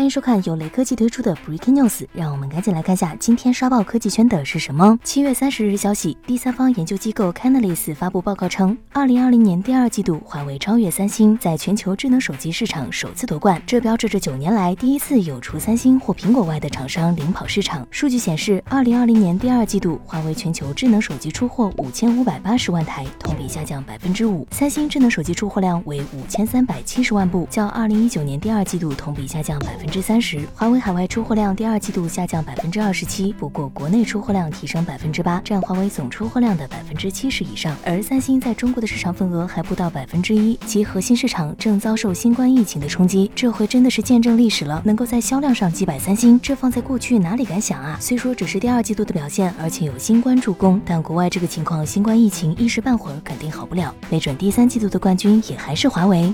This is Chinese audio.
欢迎收看由雷科技推出的 Breaking News，让我们赶紧来看下今天刷爆科技圈的是什么。七月三十日消息，第三方研究机构 Canalys 发布报告称，二零二零年第二季度，华为超越三星，在全球智能手机市场首次夺冠，这标志着九年来第一次有除三星或苹果外的厂商领跑市场。数据显示，二零二零年第二季度，华为全球智能手机出货五千五百八十万台，同比下降百分之五；三星智能手机出货量为五千三百七十万部，较二零一九年第二季度同比下降百。分之三十，华为海外出货量第二季度下降百分之二十七，不过国内出货量提升百分之八，占华为总出货量的百分之七十以上。而三星在中国的市场份额还不到百分之一，其核心市场正遭受新冠疫情的冲击。这回真的是见证历史了，能够在销量上击败三星，这放在过去哪里敢想啊？虽说只是第二季度的表现，而且有新冠助攻，但国外这个情况，新冠疫情一时半会儿肯定好不了，没准第三季度的冠军也还是华为。